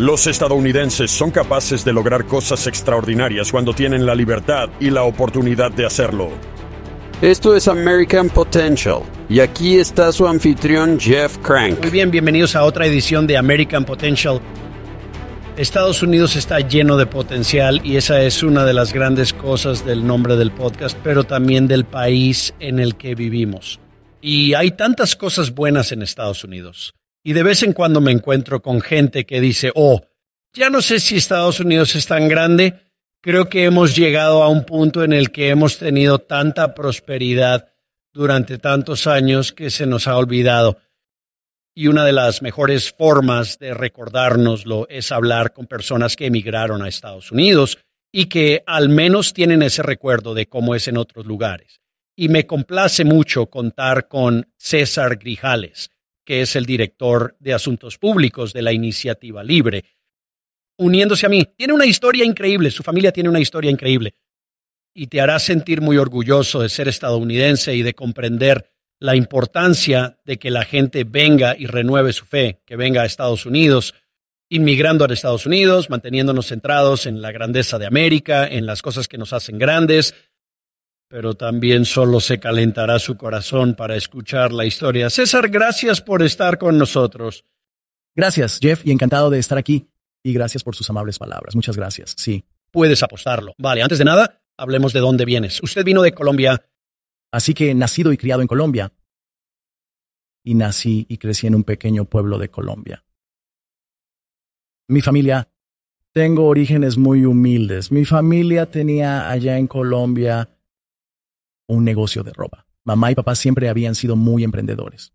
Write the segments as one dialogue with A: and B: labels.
A: Los estadounidenses son capaces de lograr cosas extraordinarias cuando tienen la libertad y la oportunidad de hacerlo.
B: Esto es American Potential y aquí está su anfitrión Jeff Crank.
C: Muy bien, bienvenidos a otra edición de American Potential. Estados Unidos está lleno de potencial y esa es una de las grandes cosas del nombre del podcast, pero también del país en el que vivimos. Y hay tantas cosas buenas en Estados Unidos. Y de vez en cuando me encuentro con gente que dice, oh, ya no sé si Estados Unidos es tan grande, creo que hemos llegado a un punto en el que hemos tenido tanta prosperidad durante tantos años que se nos ha olvidado. Y una de las mejores formas de recordárnoslo es hablar con personas que emigraron a Estados Unidos y que al menos tienen ese recuerdo de cómo es en otros lugares. Y me complace mucho contar con César Grijales, que es el director de Asuntos Públicos de la Iniciativa Libre, uniéndose a mí. Tiene una historia increíble, su familia tiene una historia increíble y te hará sentir muy orgulloso de ser estadounidense y de comprender la importancia de que la gente venga y renueve su fe, que venga a Estados Unidos, inmigrando a Estados Unidos, manteniéndonos centrados en la grandeza de América, en las cosas que nos hacen grandes, pero también solo se calentará su corazón para escuchar la historia. César, gracias por estar con nosotros.
D: Gracias, Jeff, y encantado de estar aquí. Y gracias por sus amables palabras. Muchas gracias. Sí.
C: Puedes apostarlo. Vale, antes de nada, hablemos de dónde vienes. Usted vino de Colombia.
D: Así que nacido y criado en Colombia. Y nací y crecí en un pequeño pueblo de Colombia. Mi familia, tengo orígenes muy humildes. Mi familia tenía allá en Colombia un negocio de ropa. Mamá y papá siempre habían sido muy emprendedores.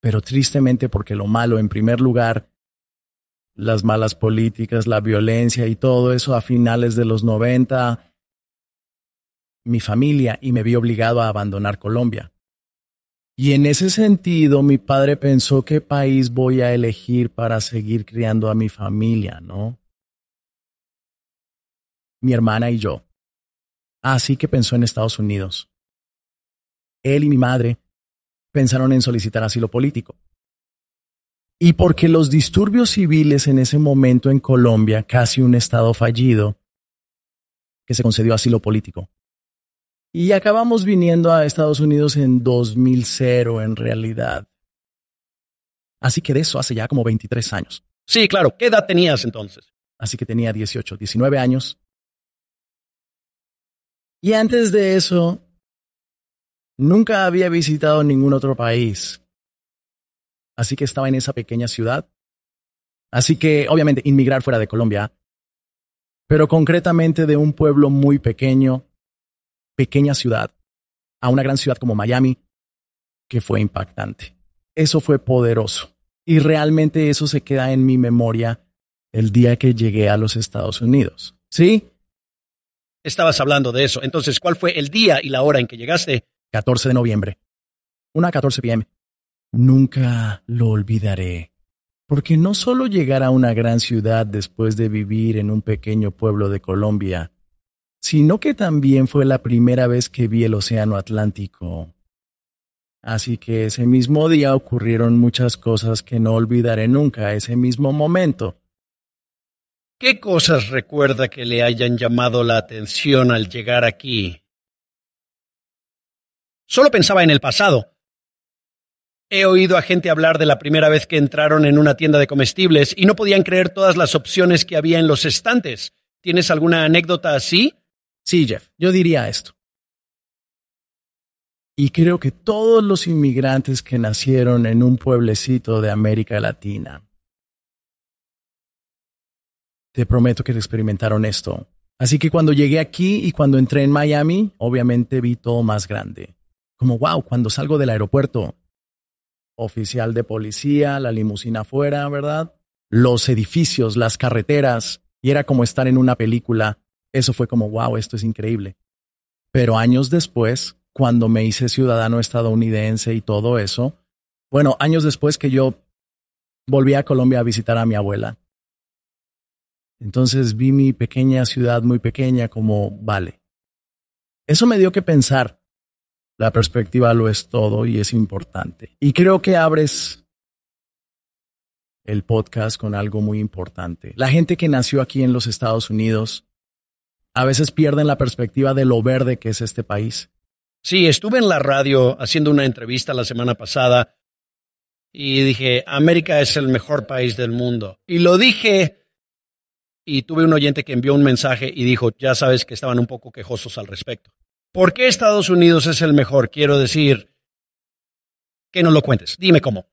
D: Pero tristemente porque lo malo, en primer lugar, las malas políticas, la violencia y todo eso a finales de los 90, mi familia y me vi obligado a abandonar Colombia. Y en ese sentido, mi padre pensó qué país voy a elegir para seguir criando a mi familia, ¿no? Mi hermana y yo. Así que pensó en Estados Unidos. Él y mi madre pensaron en solicitar asilo político. Y porque los disturbios civiles en ese momento en Colombia, casi un estado fallido, que se concedió asilo político. Y acabamos viniendo a Estados Unidos en 2000 en realidad. Así que de eso hace ya como 23 años.
C: Sí, claro. ¿Qué edad tenías entonces?
D: Así que tenía 18, 19 años y antes de eso, nunca había visitado ningún otro país. Así que estaba en esa pequeña ciudad. Así que, obviamente, inmigrar fuera de Colombia, pero concretamente de un pueblo muy pequeño, pequeña ciudad, a una gran ciudad como Miami, que fue impactante. Eso fue poderoso. Y realmente eso se queda en mi memoria el día que llegué a los Estados Unidos. ¿Sí?
C: Estabas hablando de eso. Entonces, ¿cuál fue el día y la hora en que llegaste?
D: 14 de noviembre. Una 14 p.m. Nunca lo olvidaré. Porque no solo llegar a una gran ciudad después de vivir en un pequeño pueblo de Colombia, sino que también fue la primera vez que vi el Océano Atlántico. Así que ese mismo día ocurrieron muchas cosas que no olvidaré nunca, ese mismo momento.
C: ¿Qué cosas recuerda que le hayan llamado la atención al llegar aquí? Solo pensaba en el pasado. He oído a gente hablar de la primera vez que entraron en una tienda de comestibles y no podían creer todas las opciones que había en los estantes. ¿Tienes alguna anécdota así?
D: Sí, Jeff, yo diría esto. Y creo que todos los inmigrantes que nacieron en un pueblecito de América Latina te prometo que experimentaron esto. Así que cuando llegué aquí y cuando entré en Miami, obviamente vi todo más grande. Como wow, cuando salgo del aeropuerto. Oficial de policía, la limusina afuera, ¿verdad? Los edificios, las carreteras, y era como estar en una película. Eso fue como wow, esto es increíble. Pero años después, cuando me hice ciudadano estadounidense y todo eso, bueno, años después que yo volví a Colombia a visitar a mi abuela, entonces vi mi pequeña ciudad muy pequeña como, vale. Eso me dio que pensar. La perspectiva lo es todo y es importante. Y creo que abres el podcast con algo muy importante. La gente que nació aquí en los Estados Unidos a veces pierden la perspectiva de lo verde que es este país.
C: Sí, estuve en la radio haciendo una entrevista la semana pasada y dije, América es el mejor país del mundo. Y lo dije y tuve un oyente que envió un mensaje y dijo, ya sabes que estaban un poco quejosos al respecto. ¿Por qué Estados Unidos es el mejor? Quiero decir, que no lo cuentes. Dime cómo.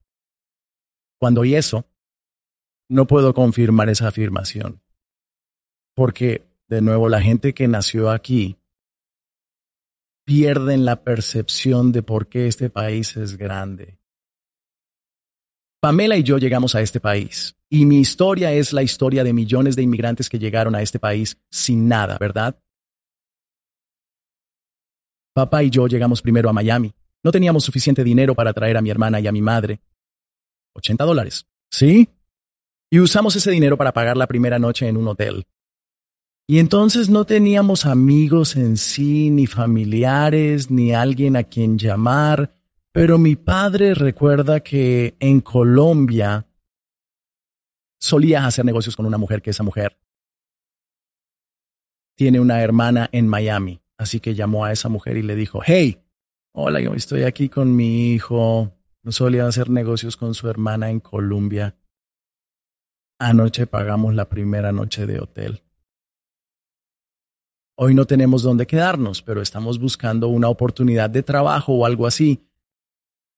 D: Cuando oí eso, no puedo confirmar esa afirmación. Porque, de nuevo, la gente que nació aquí pierden la percepción de por qué este país es grande. Pamela y yo llegamos a este país, y mi historia es la historia de millones de inmigrantes que llegaron a este país sin nada, ¿verdad? Papá y yo llegamos primero a Miami. No teníamos suficiente dinero para traer a mi hermana y a mi madre. 80 dólares. ¿Sí? Y usamos ese dinero para pagar la primera noche en un hotel. Y entonces no teníamos amigos en sí, ni familiares, ni alguien a quien llamar, pero mi padre recuerda que en Colombia solía hacer negocios con una mujer que esa mujer tiene una hermana en Miami. Así que llamó a esa mujer y le dijo, hey, hola, yo estoy aquí con mi hijo. No solía hacer negocios con su hermana en Colombia. Anoche pagamos la primera noche de hotel. Hoy no tenemos dónde quedarnos, pero estamos buscando una oportunidad de trabajo o algo así.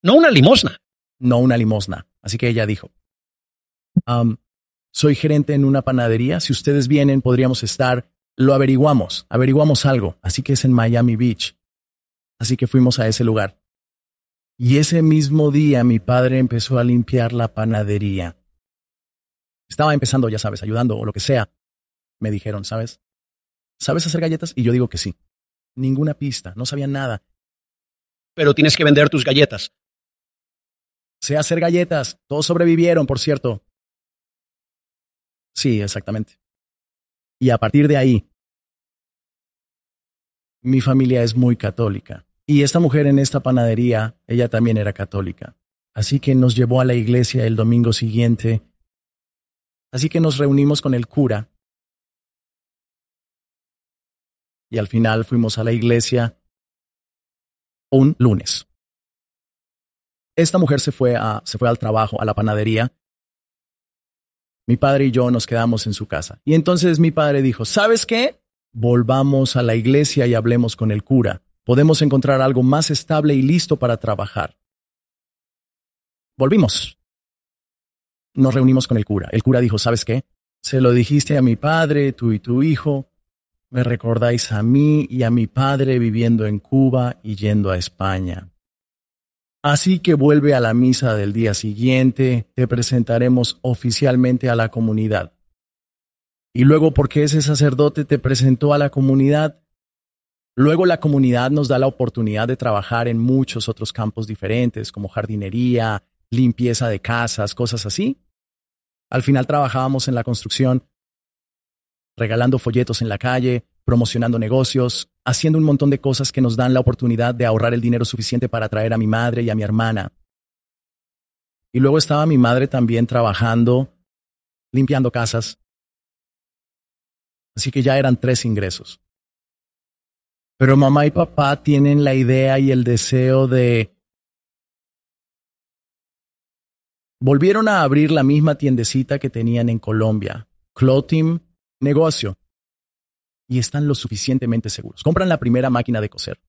C: No una limosna.
D: No una limosna. Así que ella dijo, soy gerente en una panadería. Si ustedes vienen, podríamos estar lo averiguamos, averiguamos algo, así que es en Miami Beach. Así que fuimos a ese lugar. Y ese mismo día mi padre empezó a limpiar la panadería. Estaba empezando, ya sabes, ayudando o lo que sea. Me dijeron, ¿sabes? ¿Sabes hacer galletas? Y yo digo que sí. Ninguna pista, no sabía nada.
C: Pero tienes que vender tus galletas.
D: Sé hacer galletas. Todos sobrevivieron, por cierto. Sí, exactamente. Y a partir de ahí, mi familia es muy católica. Y esta mujer en esta panadería, ella también era católica. Así que nos llevó a la iglesia el domingo siguiente. Así que nos reunimos con el cura. Y al final fuimos a la iglesia un lunes. Esta mujer se fue, a, se fue al trabajo, a la panadería, mi padre y yo nos quedamos en su casa. Y entonces mi padre dijo, ¿sabes qué? Volvamos a la iglesia y hablemos con el cura. Podemos encontrar algo más estable y listo para trabajar. Volvimos. Nos reunimos con el cura. El cura dijo, ¿sabes qué? Se lo dijiste a mi padre, tú y tu hijo. Me recordáis a mí y a mi padre viviendo en Cuba y yendo a España. Así que vuelve a la misa del día siguiente, te presentaremos oficialmente a la comunidad. Y luego, porque ese sacerdote te presentó a la comunidad, luego la comunidad nos da la oportunidad de trabajar en muchos otros campos diferentes, como jardinería, limpieza de casas, cosas así. Al final trabajábamos en la construcción, regalando folletos en la calle, promocionando negocios, haciendo un montón de cosas que nos dan la oportunidad de ahorrar el dinero suficiente para traer a mi madre y a mi hermana. Y luego estaba mi madre también trabajando, limpiando casas. Así que ya eran tres ingresos. Pero mamá y papá tienen la idea y el deseo de... Volvieron a abrir la misma tiendecita que tenían en Colombia, Clothing Negocio y están lo suficientemente seguros. Compran la primera máquina de coser.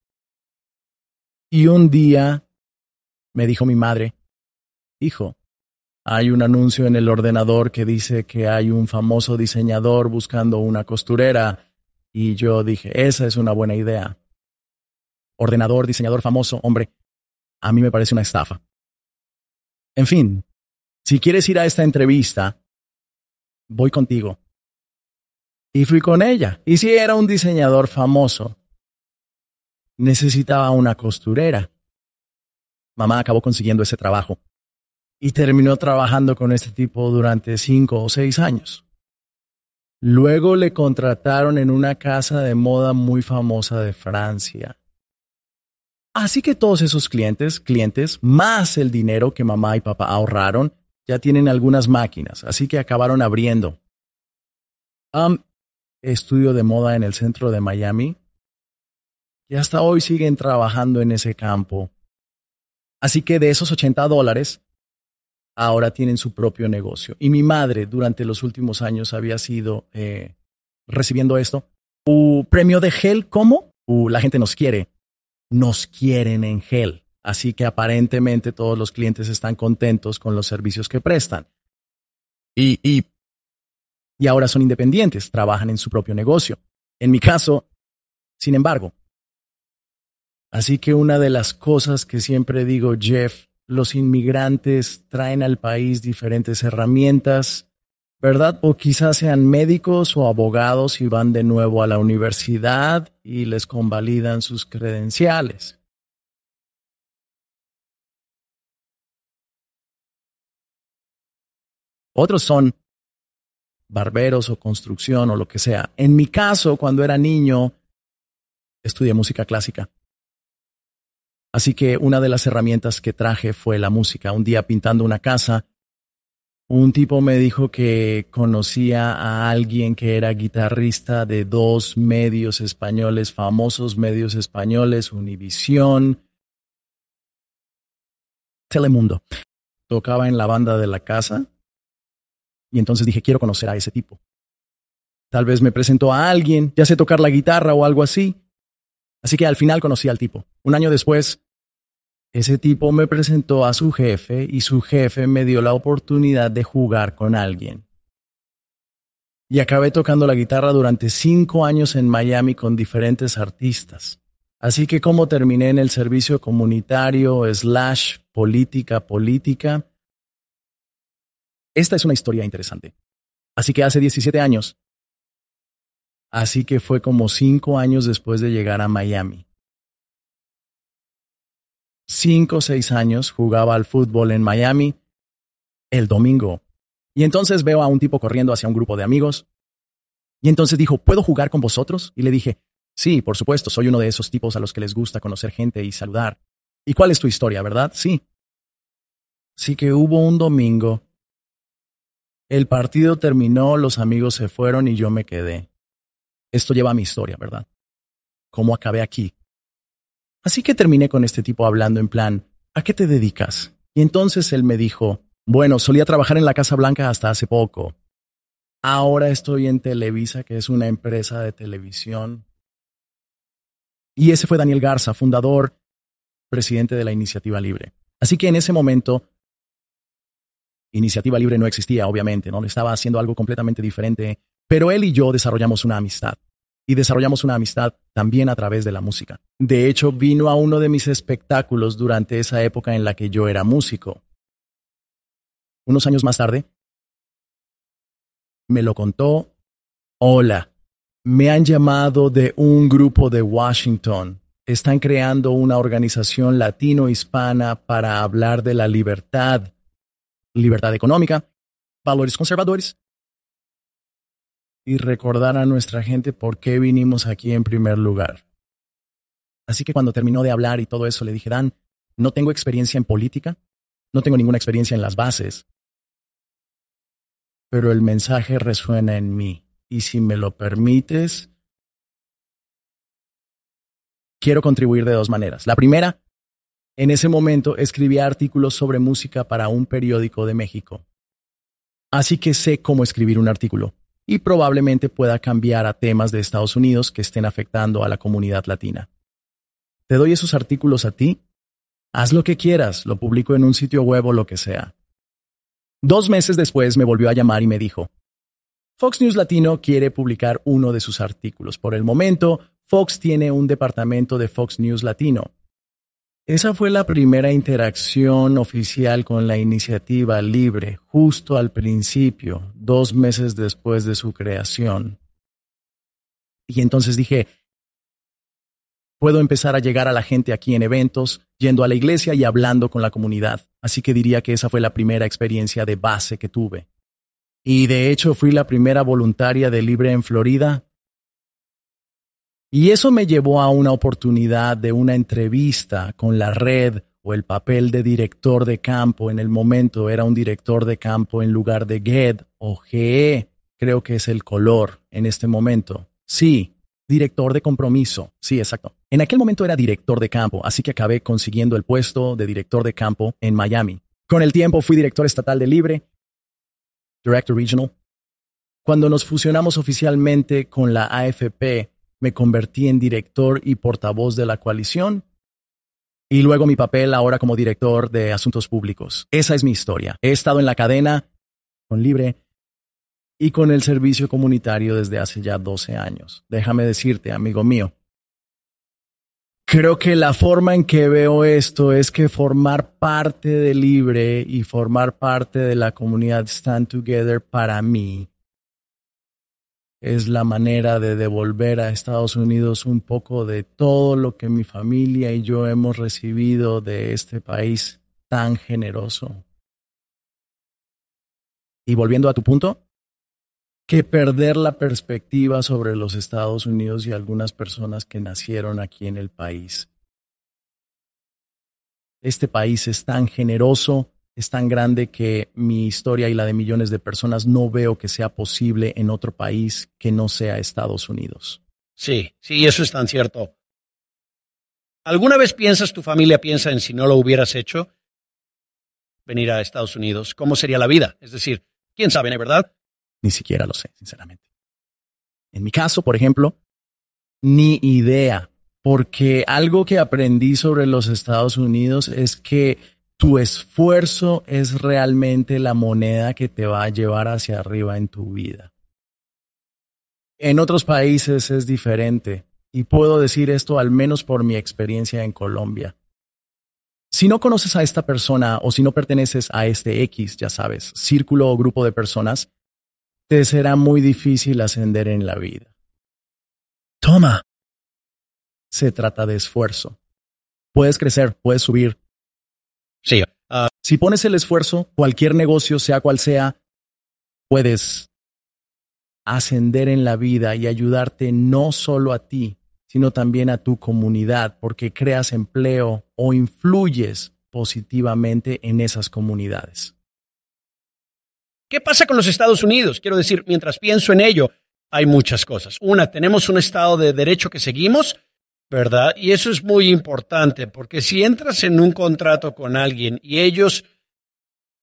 D: Y un día me dijo mi madre, hijo, hay un anuncio en el ordenador que dice que hay un famoso diseñador buscando una costurera. Y yo dije, esa es una buena idea. Ordenador, diseñador famoso, hombre, a mí me parece una estafa. En fin, si quieres ir a esta entrevista, voy contigo. Y fui con ella. Y si era un diseñador famoso, necesitaba una costurera. Mamá acabó consiguiendo ese trabajo y terminó trabajando con este tipo durante cinco o seis años. Luego le contrataron en una casa de moda muy famosa de Francia. Así que todos esos clientes, clientes, más el dinero que mamá y papá ahorraron, ya tienen algunas máquinas, así que acabaron abriendo. Um, estudio de moda en el centro de Miami y hasta hoy siguen trabajando en ese campo. Así que de esos 80 dólares, ahora tienen su propio negocio. Y mi madre durante los últimos años había sido eh, recibiendo esto. ¿U premio de gel cómo? ¿U la gente nos quiere? Nos quieren en gel. Así que aparentemente todos los clientes están contentos con los servicios que prestan. Y, y, y ahora son independientes, trabajan en su propio negocio. En mi caso, sin embargo. Así que una de las cosas que siempre digo, Jeff, los inmigrantes traen al país diferentes herramientas, ¿verdad? O quizás sean médicos o abogados y van de nuevo a la universidad y les convalidan sus credenciales. Otros son barberos o construcción o lo que sea. En mi caso, cuando era niño, estudié música clásica. Así que una de las herramientas que traje fue la música. Un día pintando una casa, un tipo me dijo que conocía a alguien que era guitarrista de dos medios españoles, famosos medios españoles, Univisión, Telemundo. Tocaba en la banda de la casa y entonces dije, quiero conocer a ese tipo. Tal vez me presentó a alguien, ya sé tocar la guitarra o algo así. Así que al final conocí al tipo. Un año después, ese tipo me presentó a su jefe y su jefe me dio la oportunidad de jugar con alguien. Y acabé tocando la guitarra durante cinco años en Miami con diferentes artistas. Así que como terminé en el servicio comunitario slash política política, esta es una historia interesante. Así que hace 17 años, así que fue como cinco años después de llegar a Miami. Cinco o seis años jugaba al fútbol en Miami el domingo. Y entonces veo a un tipo corriendo hacia un grupo de amigos. Y entonces dijo, ¿puedo jugar con vosotros? Y le dije, sí, por supuesto, soy uno de esos tipos a los que les gusta conocer gente y saludar. ¿Y cuál es tu historia, verdad? Sí. Sí que hubo un domingo el partido terminó, los amigos se fueron y yo me quedé. Esto lleva a mi historia, ¿verdad? ¿Cómo acabé aquí? Así que terminé con este tipo hablando en plan, ¿a qué te dedicas? Y entonces él me dijo, bueno, solía trabajar en la Casa Blanca hasta hace poco. Ahora estoy en Televisa, que es una empresa de televisión. Y ese fue Daniel Garza, fundador, presidente de la Iniciativa Libre. Así que en ese momento Iniciativa Libre no existía, obviamente, ¿no? Estaba haciendo algo completamente diferente, pero él y yo desarrollamos una amistad. Y desarrollamos una amistad también a través de la música. De hecho, vino a uno de mis espectáculos durante esa época en la que yo era músico. Unos años más tarde, me lo contó. Hola, me han llamado de un grupo de Washington. Están creando una organización latino-hispana para hablar de la libertad libertad económica, valores conservadores y recordar a nuestra gente por qué vinimos aquí en primer lugar. Así que cuando terminó de hablar y todo eso, le dije, Dan, no tengo experiencia en política, no tengo ninguna experiencia en las bases, pero el mensaje resuena en mí. Y si me lo permites, quiero contribuir de dos maneras. La primera en ese momento escribía artículos sobre música para un periódico de México. Así que sé cómo escribir un artículo y probablemente pueda cambiar a temas de Estados Unidos que estén afectando a la comunidad latina. Te doy esos artículos a ti. Haz lo que quieras, lo publico en un sitio web o lo que sea. Dos meses después me volvió a llamar y me dijo, Fox News Latino quiere publicar uno de sus artículos. Por el momento, Fox tiene un departamento de Fox News Latino. Esa fue la primera interacción oficial con la iniciativa libre, justo al principio, dos meses después de su creación. Y entonces dije, puedo empezar a llegar a la gente aquí en eventos, yendo a la iglesia y hablando con la comunidad. Así que diría que esa fue la primera experiencia de base que tuve. Y de hecho fui la primera voluntaria de Libre en Florida y eso me llevó a una oportunidad de una entrevista con la red o el papel de director de campo en el momento era un director de campo en lugar de GED o GE, creo que es el color en este momento. Sí, director de compromiso. Sí, exacto. En aquel momento era director de campo, así que acabé consiguiendo el puesto de director de campo en Miami. Con el tiempo fui director estatal de Libre, Director Regional. Cuando nos fusionamos oficialmente con la AFP, me convertí en director y portavoz de la coalición y luego mi papel ahora como director de asuntos públicos. Esa es mi historia. He estado en la cadena con Libre y con el servicio comunitario desde hace ya 12 años. Déjame decirte, amigo mío, creo que la forma en que veo esto es que formar parte de Libre y formar parte de la comunidad Stand Together para mí es la manera de devolver a Estados Unidos un poco de todo lo que mi familia y yo hemos recibido de este país tan generoso. Y volviendo a tu punto, que perder la perspectiva sobre los Estados Unidos y algunas personas que nacieron aquí en el país. Este país es tan generoso es tan grande que mi historia y la de millones de personas no veo que sea posible en otro país que no sea Estados Unidos.
C: Sí, sí, eso es tan cierto. ¿Alguna vez piensas, tu familia piensa en si no lo hubieras hecho? Venir a Estados Unidos, ¿cómo sería la vida? Es decir, quién sabe, ¿no verdad?
D: Ni siquiera lo sé, sinceramente. En mi caso, por ejemplo, ni idea, porque algo que aprendí sobre los Estados Unidos es que tu esfuerzo es realmente la moneda que te va a llevar hacia arriba en tu vida. En otros países es diferente y puedo decir esto al menos por mi experiencia en Colombia. Si no conoces a esta persona o si no perteneces a este X, ya sabes, círculo o grupo de personas, te será muy difícil ascender en la vida. Toma. Se trata de esfuerzo. Puedes crecer, puedes subir,
C: Sí.
D: Ah, si pones el esfuerzo, cualquier negocio, sea cual sea, puedes ascender en la vida y ayudarte no solo a ti, sino también a tu comunidad, porque creas empleo o influyes positivamente en esas comunidades.
C: ¿Qué pasa con los Estados Unidos? Quiero decir, mientras pienso en ello, hay muchas cosas. Una, tenemos un Estado de Derecho que seguimos, ¿verdad? Y eso es muy importante, porque si entras en un contrato con alguien y ellos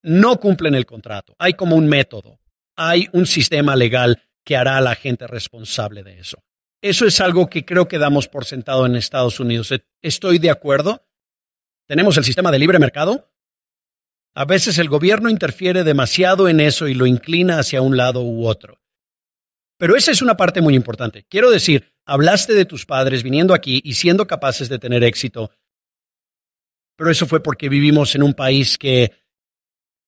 C: no cumplen el contrato, hay como un método, hay un sistema legal que hará a la gente responsable de eso. Eso es algo que creo que damos por sentado en Estados Unidos. Estoy de acuerdo. Tenemos el sistema de libre mercado. A veces el gobierno interfiere demasiado en eso y lo inclina hacia un lado u otro. Pero esa es una parte muy importante. Quiero decir, hablaste de tus padres viniendo aquí y siendo capaces de tener éxito, pero eso fue porque vivimos en un país que,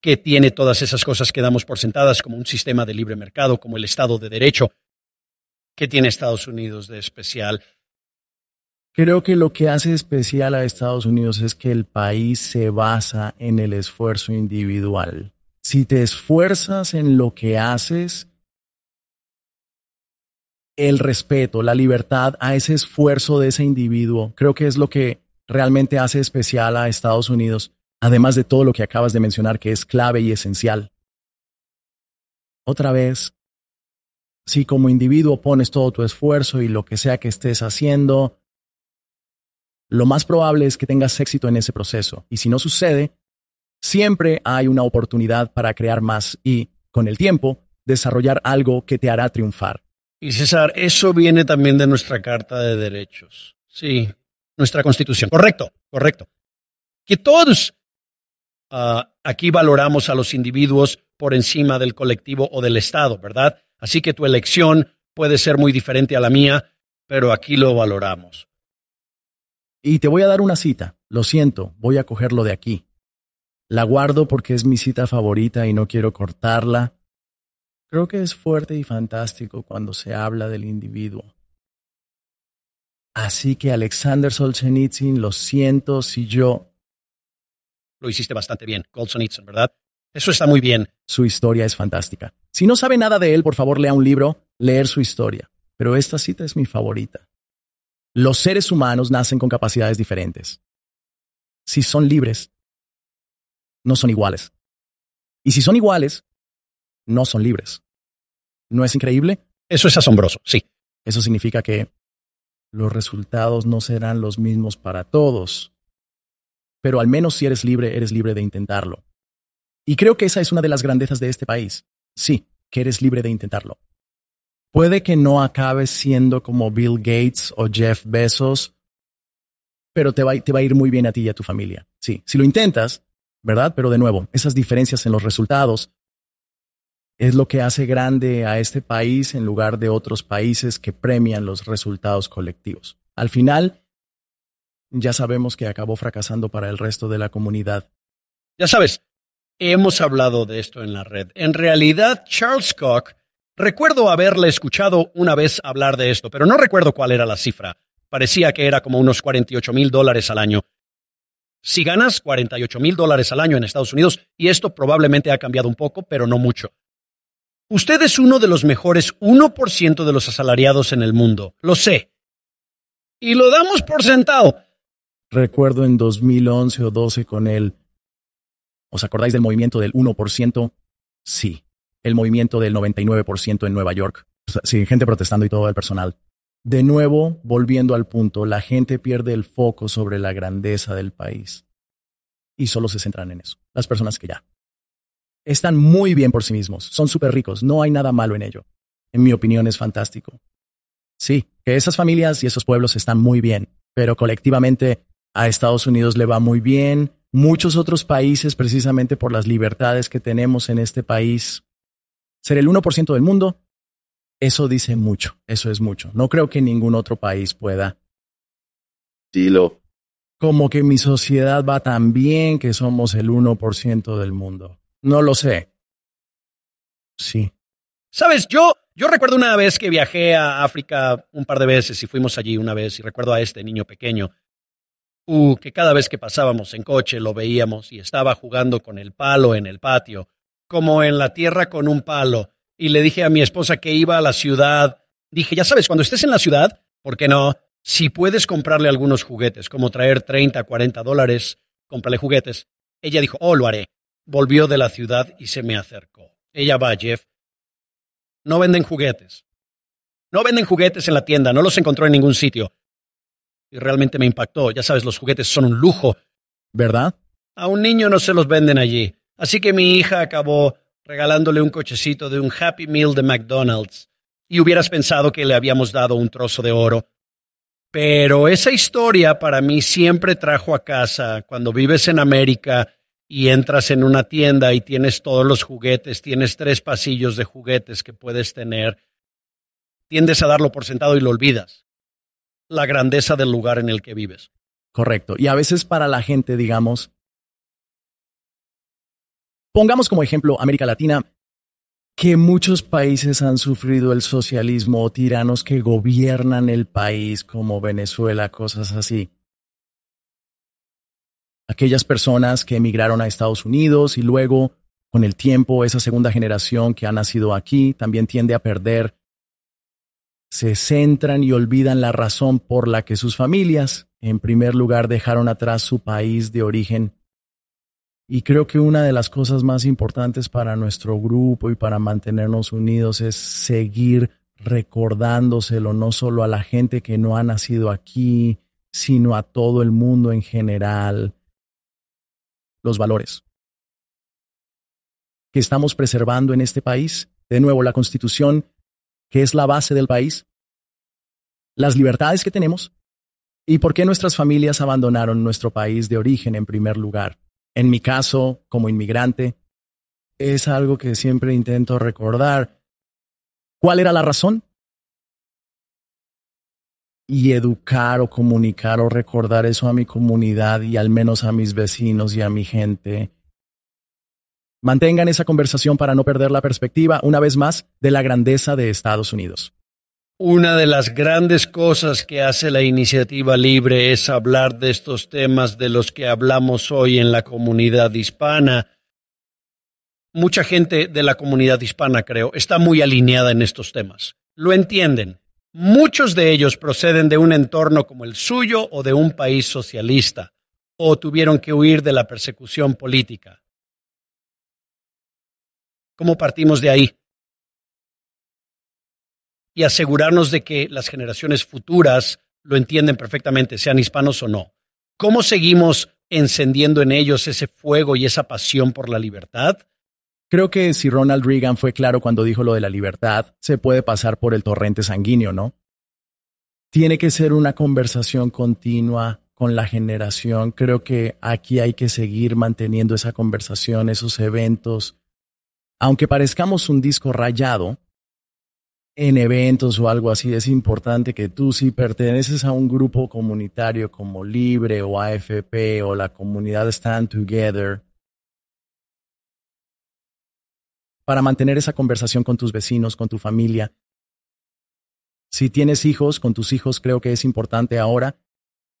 C: que tiene todas esas cosas que damos por sentadas, como un sistema de libre mercado, como el Estado de Derecho, que tiene Estados Unidos de especial.
D: Creo que lo que hace especial a Estados Unidos es que el país se basa en el esfuerzo individual. Si te esfuerzas en lo que haces, el respeto, la libertad a ese esfuerzo de ese individuo, creo que es lo que realmente hace especial a Estados Unidos, además de todo lo que acabas de mencionar que es clave y esencial. Otra vez, si como individuo pones todo tu esfuerzo y lo que sea que estés haciendo, lo más probable es que tengas éxito en ese proceso. Y si no sucede, siempre hay una oportunidad para crear más y, con el tiempo, desarrollar algo que te hará triunfar.
C: Y César, eso viene también de nuestra Carta de Derechos. Sí, nuestra Constitución. Correcto, correcto. Que todos ah, aquí valoramos a los individuos por encima del colectivo o del Estado, ¿verdad? Así que tu elección puede ser muy diferente a la mía, pero aquí lo valoramos.
D: Y te voy a dar una cita. Lo siento, voy a cogerlo de aquí. La guardo porque es mi cita favorita y no quiero cortarla Creo que es fuerte y fantástico cuando se habla del individuo. Así que Alexander Solzhenitsyn, lo siento si yo...
C: Lo hiciste bastante bien, Solzhenitsyn, ¿verdad? Eso está muy bien.
D: Su historia es fantástica. Si no sabe nada de él, por favor lea un libro, leer su historia. Pero esta cita es mi favorita. Los seres humanos nacen con capacidades diferentes. si son libres, no son iguales. Y si son iguales, no son libres. ¿No es increíble?
C: Eso es asombroso, sí.
D: Eso significa que los resultados no serán los mismos para todos. Pero al menos si eres libre, eres libre de intentarlo. Y creo que esa es una de las grandezas de este país. Sí, que eres libre de intentarlo. Puede que no acabes siendo como Bill Gates o Jeff Bezos, pero te va, te va a ir muy bien a ti y a tu familia. Sí, si lo intentas, ¿verdad? Pero de nuevo, esas diferencias en los resultados es lo que hace grande a este país en lugar de otros países que premian los resultados colectivos. Al final, ya sabemos que acabó fracasando para el resto de la comunidad.
C: Ya sabes, hemos hablado de esto en la red. En realidad, Charles Koch, recuerdo haberle escuchado una vez hablar de esto, pero no recuerdo cuál era la cifra. Parecía que era como unos 48 mil dólares al año. Si ganas 48 mil dólares al año en Estados Unidos, y esto probablemente ha cambiado un poco, pero no mucho. Usted es uno de los mejores 1% de los asalariados en el mundo, lo sé. Y lo damos por sentado.
D: Recuerdo en 2011 o 12 con él. ¿Os acordáis del movimiento del 1%? Sí. El movimiento del 99% en Nueva York. Sí, gente protestando y todo el personal. De nuevo, volviendo al punto, la gente pierde el foco sobre la grandeza del país. Y solo se centran en eso. Las personas que ya están muy bien por sí mismos, son súper ricos, no hay nada malo en ello. En mi opinión es fantástico. Sí, que esas familias y esos pueblos están muy bien, pero colectivamente a Estados Unidos le va muy bien, muchos otros países precisamente por las libertades que tenemos en este país. Ser el 1% del mundo, eso dice mucho, eso es mucho. No creo que ningún otro país pueda. Dilo. Como que mi sociedad va tan bien que somos el 1% del mundo. No lo sé. Sí.
C: Sabes, yo, yo recuerdo una vez que viajé a África un par de veces y fuimos allí una vez y recuerdo a este niño pequeño. Uh, que cada vez que pasábamos en coche lo veíamos y estaba jugando con el palo en el patio, como en la tierra con un palo. Y le dije a mi esposa que iba a la ciudad. Dije, ya sabes, cuando estés en la ciudad, ¿por qué no? Si puedes comprarle algunos juguetes, como traer 30, 40 dólares, cómprale juguetes. Ella dijo, oh, lo haré volvió de la ciudad y se me acercó. Ella va, Jeff. No venden juguetes. No venden juguetes en la tienda, no los encontró en ningún sitio. Y realmente me impactó. Ya sabes, los juguetes son un lujo.
D: ¿Verdad?
C: A un niño no se los venden allí. Así que mi hija acabó regalándole un cochecito de un Happy Meal de McDonald's. Y hubieras pensado que le habíamos dado un trozo de oro. Pero esa historia para mí siempre trajo a casa, cuando vives en América y entras en una tienda y tienes todos los juguetes, tienes tres pasillos de juguetes que puedes tener, tiendes a darlo por sentado y lo olvidas. La grandeza del lugar en el que vives.
D: Correcto. Y a veces para la gente, digamos, pongamos como ejemplo América Latina, que muchos países han sufrido el socialismo o tiranos que gobiernan el país como Venezuela, cosas así aquellas personas que emigraron a Estados Unidos y luego, con el tiempo, esa segunda generación que ha nacido aquí también tiende a perder, se centran y olvidan la razón por la que sus familias, en primer lugar, dejaron atrás su país de origen. Y creo que una de las cosas más importantes para nuestro grupo y para mantenernos unidos es seguir recordándoselo no solo a la gente que no ha nacido aquí, sino a todo el mundo en general, los valores que estamos preservando en este país. De nuevo, la constitución, que es la base del país, las libertades que tenemos y por qué nuestras familias abandonaron nuestro país de origen en primer lugar. En mi caso, como inmigrante, es algo que siempre intento recordar. ¿Cuál era la razón? Y educar o comunicar o recordar eso a mi comunidad y al menos a mis vecinos y a mi gente. Mantengan esa conversación para no perder la perspectiva, una vez más, de la grandeza de Estados Unidos.
C: Una de las grandes cosas que hace la iniciativa libre es hablar de estos temas de los que hablamos hoy en la comunidad hispana. Mucha gente de la comunidad hispana, creo, está muy alineada en estos temas. Lo entienden, Muchos de ellos proceden de un entorno como el suyo o de un país socialista. o tuvieron que huir de la persecución política? ¿Cómo partimos de ahí? Y asegurarnos de que las generaciones futuras lo entienden perfectamente, sean hispanos o no. ¿Cómo seguimos encendiendo en ellos ese fuego y esa pasión por la libertad?
D: Creo que si Ronald Reagan fue claro cuando dijo lo de la libertad, se puede pasar por el torrente sanguíneo, ¿no? Tiene que ser una conversación continua con la generación. Creo que aquí hay que seguir manteniendo esa conversación, esos eventos. Aunque parezcamos un disco rayado, en eventos o algo así, es importante que tú si perteneces a un grupo comunitario como Libre o AFP o la comunidad Stand Together, para mantener esa conversación con tus vecinos, con tu familia. Si tienes hijos, con tus hijos creo que es importante ahora,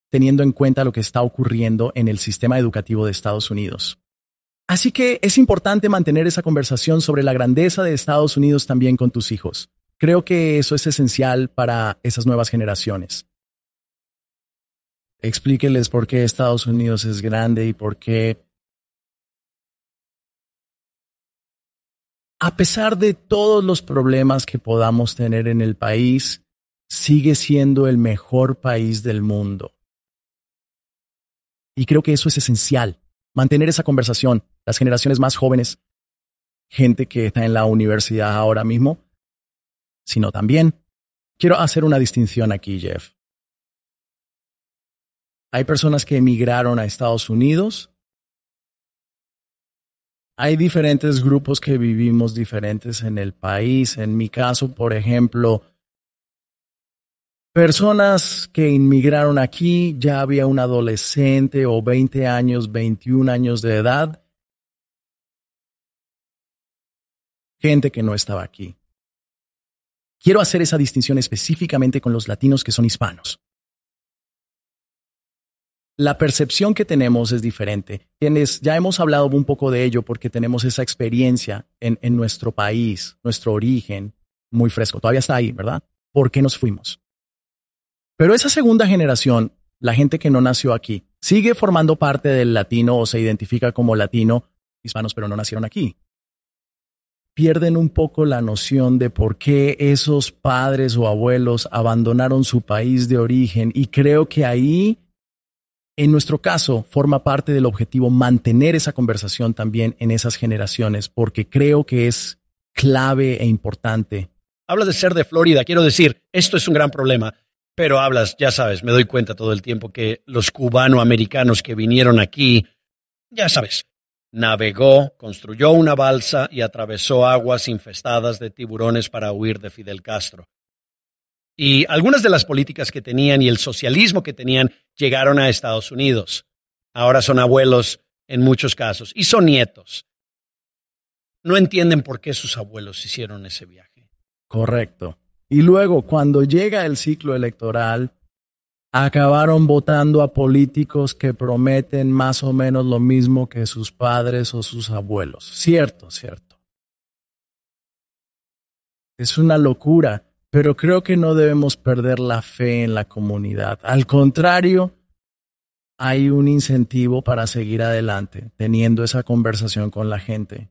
D: teniendo en cuenta lo que está ocurriendo en el sistema educativo de Estados Unidos. Así que es importante mantener esa conversación sobre la grandeza de Estados Unidos también con tus hijos. Creo que eso es esencial para esas nuevas generaciones. Explíqueles por qué Estados Unidos es grande y por qué, a pesar de todos los problemas que podamos tener en el país, sigue siendo el mejor país del mundo. Y creo que eso es esencial, mantener esa conversación. Las generaciones más jóvenes, gente que está en la universidad ahora mismo, sino también quiero hacer una distinción aquí, Jeff. Hay personas que emigraron a Estados Unidos. Hay diferentes grupos que vivimos diferentes en el país. En mi caso, por ejemplo, personas que inmigraron aquí, ya había un adolescente o 20 años, 21 años de edad. Gente que no estaba aquí. Quiero hacer esa distinción específicamente con los latinos que son hispanos. La percepción que tenemos es diferente. Tienes, ya hemos hablado un poco de ello porque tenemos esa experiencia en, en nuestro país, nuestro origen, muy fresco. Todavía está ahí, ¿verdad? ¿Por qué nos fuimos? Pero esa segunda generación, la gente que no nació aquí, sigue formando parte del latino o se identifica como latino, hispanos, pero no nacieron aquí pierden un poco la noción de por qué esos padres o abuelos abandonaron su país de origen y creo que ahí, en nuestro caso, forma parte del objetivo mantener esa conversación también en esas generaciones, porque creo que es clave e importante.
C: Hablas de ser de Florida, quiero decir, esto es un gran problema, pero hablas, ya sabes, me doy cuenta todo el tiempo que los cubanoamericanos que vinieron aquí, ya sabes, Navegó, construyó una balsa y atravesó aguas infestadas de tiburones para huir de Fidel Castro. Y algunas de las políticas que tenían y el socialismo que tenían llegaron a Estados Unidos. Ahora son abuelos en muchos casos y son nietos. No entienden por qué sus abuelos hicieron ese viaje.
D: Correcto. Y luego, cuando llega el ciclo electoral, acabaron votando a políticos que prometen más o menos lo mismo que sus padres o sus abuelos. Cierto, cierto. Es una locura, pero creo que no debemos perder la fe en la comunidad. Al contrario, hay un incentivo para seguir adelante, teniendo esa conversación con la gente.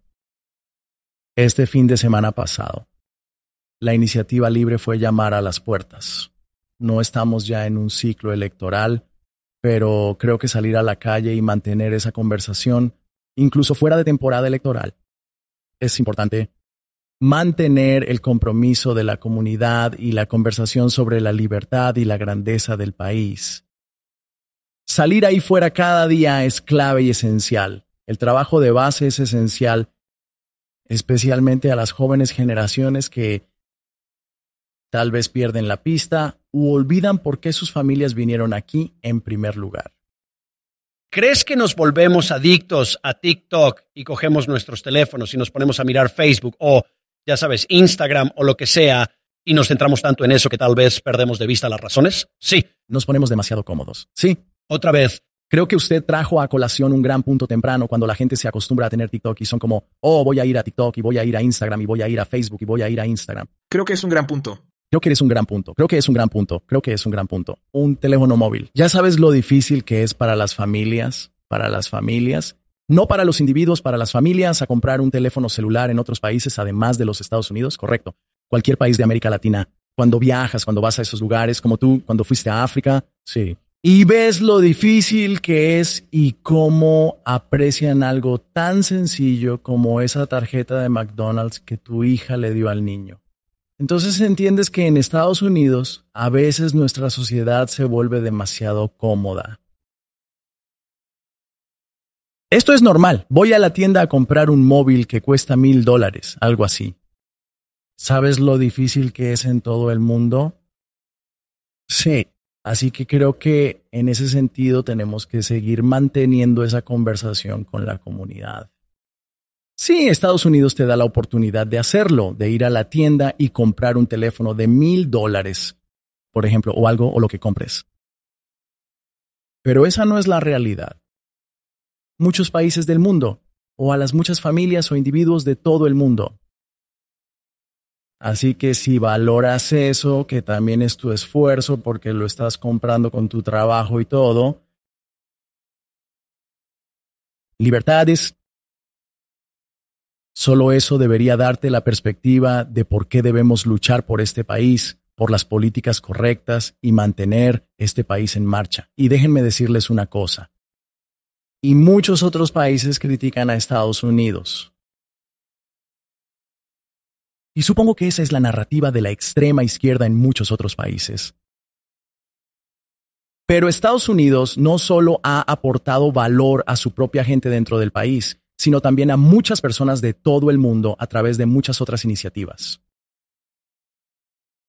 D: Este fin de semana pasado, la iniciativa libre fue llamar a las puertas no estamos ya en un ciclo electoral, pero creo que salir a la calle y mantener esa conversación, incluso fuera de temporada electoral, es importante. Mantener el compromiso de la comunidad y la conversación sobre la libertad y la grandeza del país. Salir ahí fuera cada día es clave y esencial. El trabajo de base es esencial, especialmente a las jóvenes generaciones que Tal vez pierden la pista u olvidan por qué sus familias vinieron aquí en primer lugar.
C: ¿Crees que nos volvemos adictos a TikTok y cogemos nuestros teléfonos y nos ponemos a mirar Facebook o, ya sabes, Instagram o lo que sea y nos centramos tanto en eso que tal vez perdemos de vista las razones? Sí.
D: Nos ponemos demasiado cómodos. Sí.
C: Otra vez.
D: Creo que usted trajo a colación un gran punto temprano cuando la gente se acostumbra a tener TikTok y son como, oh, voy a ir a TikTok y voy a ir a Instagram y voy a ir a Facebook y voy a ir a Instagram.
E: Creo que es un gran punto.
D: Creo que eres un gran punto. Creo que es un gran punto. Creo que es un gran punto. Un teléfono móvil. Ya sabes lo difícil que es para las familias, para las familias, no para los individuos, para las familias a comprar un teléfono celular en otros países, además de los Estados Unidos. Correcto. Cualquier país de América Latina. Cuando viajas, cuando vas a esos lugares, como tú, cuando fuiste a África. Sí. Y ves lo difícil que es y cómo aprecian algo tan sencillo como esa tarjeta de McDonald's que tu hija le dio al niño. Entonces entiendes que en Estados Unidos a veces nuestra sociedad se vuelve demasiado cómoda. Esto es normal. Voy a la tienda a comprar un móvil que cuesta mil dólares, algo así. ¿Sabes lo difícil que es en todo el mundo? Sí. Así que creo que en ese sentido tenemos que seguir manteniendo esa conversación con la comunidad. Sí, Estados Unidos te da la oportunidad de hacerlo, de ir a la tienda y comprar un teléfono de mil dólares, por ejemplo, o algo o lo que compres. Pero esa no es la realidad. Muchos países del mundo, o a las muchas familias o individuos de todo el mundo. Así que si valoras eso, que también es tu esfuerzo porque lo estás comprando con tu trabajo y todo, libertades, Solo eso debería darte la perspectiva de por qué debemos luchar por este país, por las políticas correctas y mantener este país en marcha. Y déjenme decirles una cosa. Y muchos otros países critican a Estados Unidos. Y supongo que esa es la narrativa de la extrema izquierda en muchos otros países. Pero Estados Unidos no solo ha aportado valor a su propia gente dentro del país, sino también a muchas personas de todo el mundo a través de muchas otras iniciativas.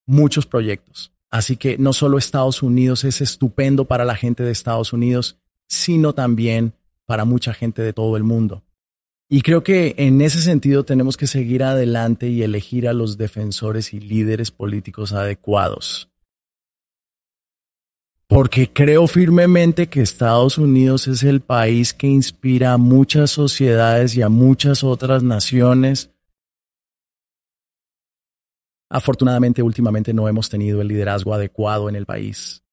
D: Muchos proyectos. Así que no solo Estados Unidos es estupendo para la gente de Estados Unidos, sino también para mucha gente de todo el mundo. Y creo que en ese sentido tenemos que seguir adelante y elegir a los defensores y líderes políticos adecuados porque creo firmemente que Estados Unidos es el país que inspira a muchas sociedades y a muchas otras naciones. Afortunadamente, últimamente no hemos tenido el liderazgo adecuado en el país.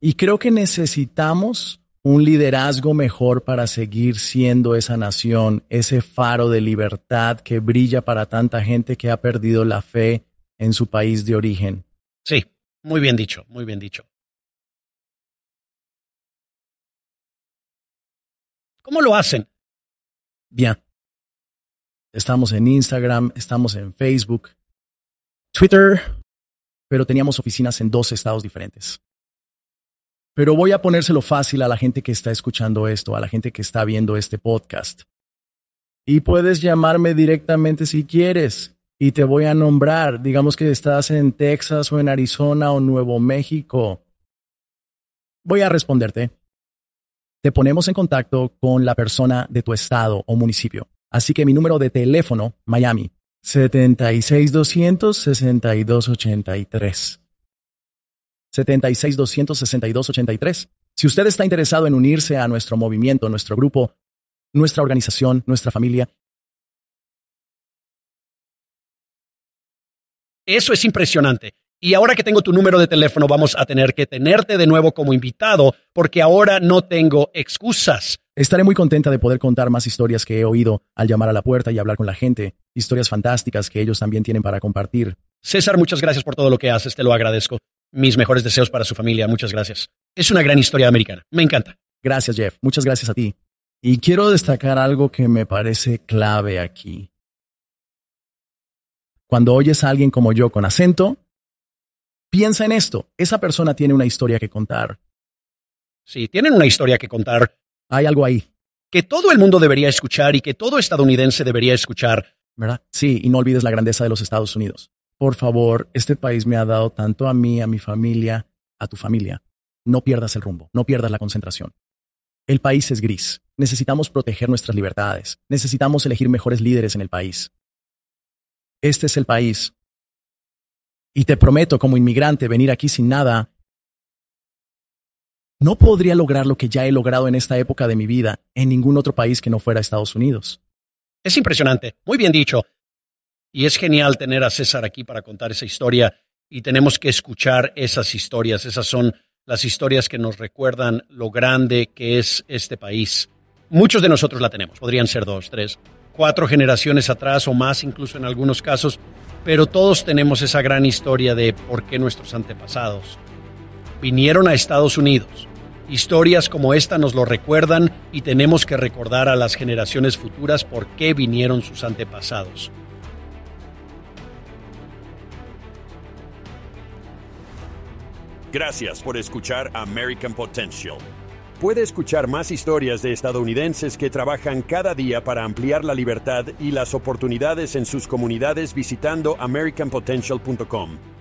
D: Y creo que necesitamos un liderazgo mejor para seguir siendo esa nación, ese faro de libertad que brilla para tanta gente que ha perdido la fe en su país de origen.
C: Sí, muy bien dicho, muy bien dicho. ¿Cómo lo hacen?
D: Bien. Estamos en Instagram, estamos en Facebook, Twitter, pero teníamos oficinas en dos estados diferentes. Pero voy a ponérselo fácil a la gente que está escuchando esto, a la gente que está viendo este podcast. Y puedes llamarme directamente si quieres y te voy a nombrar. Digamos que estás en Texas o en Arizona o Nuevo México. Voy a responderte. Te ponemos en contacto con la persona de tu estado o municipio. Así que mi número de teléfono, Miami, 76200 6283. 76200 6283. Si usted está interesado en unirse a nuestro movimiento, nuestro grupo, nuestra organización, nuestra familia,
C: Eso es impresionante. Y ahora que tengo tu número de teléfono, vamos a tener que tenerte de nuevo como invitado, porque ahora no tengo excusas.
D: Estaré muy contenta de poder contar más historias que he oído al llamar a la puerta y hablar con la gente, historias fantásticas que ellos también tienen para compartir.
C: César, muchas gracias por todo lo que haces, te lo agradezco. Mis mejores deseos para su familia, muchas gracias. Es una gran historia americana, me encanta.
D: Gracias, Jeff, muchas gracias a ti. Y quiero destacar algo que me parece clave aquí. Cuando oyes a alguien como yo con acento, piensa en esto. Esa persona tiene una historia que contar.
C: Sí, tienen una historia que contar.
D: Hay algo ahí.
C: Que todo el mundo debería escuchar y que todo estadounidense debería escuchar.
D: ¿Verdad? Sí, y no olvides la grandeza de los Estados Unidos. Por favor, este país me ha dado tanto a mí, a mi familia, a tu familia. No pierdas el rumbo, no pierdas la concentración. El país es gris. Necesitamos proteger nuestras libertades. Necesitamos elegir mejores líderes en el país. Este es el país. Y te prometo, como inmigrante, venir aquí sin nada. No podría lograr lo que ya he logrado en esta época de mi vida en ningún otro país que no fuera Estados Unidos.
C: Es impresionante. Muy bien dicho. Y es genial tener a César aquí para contar esa historia y tenemos que escuchar esas historias. Esas son las historias que nos recuerdan lo grande que es este país. Muchos de nosotros la tenemos, podrían ser dos, tres, cuatro generaciones atrás o más, incluso en algunos casos, pero todos tenemos esa gran historia de por qué nuestros antepasados vinieron a Estados Unidos. Historias como esta nos lo recuerdan y tenemos que recordar a las generaciones futuras por qué vinieron sus antepasados.
A: Gracias por escuchar American Potential. Puede escuchar más historias de estadounidenses que trabajan cada día para ampliar la libertad y las oportunidades en sus comunidades visitando americanpotential.com.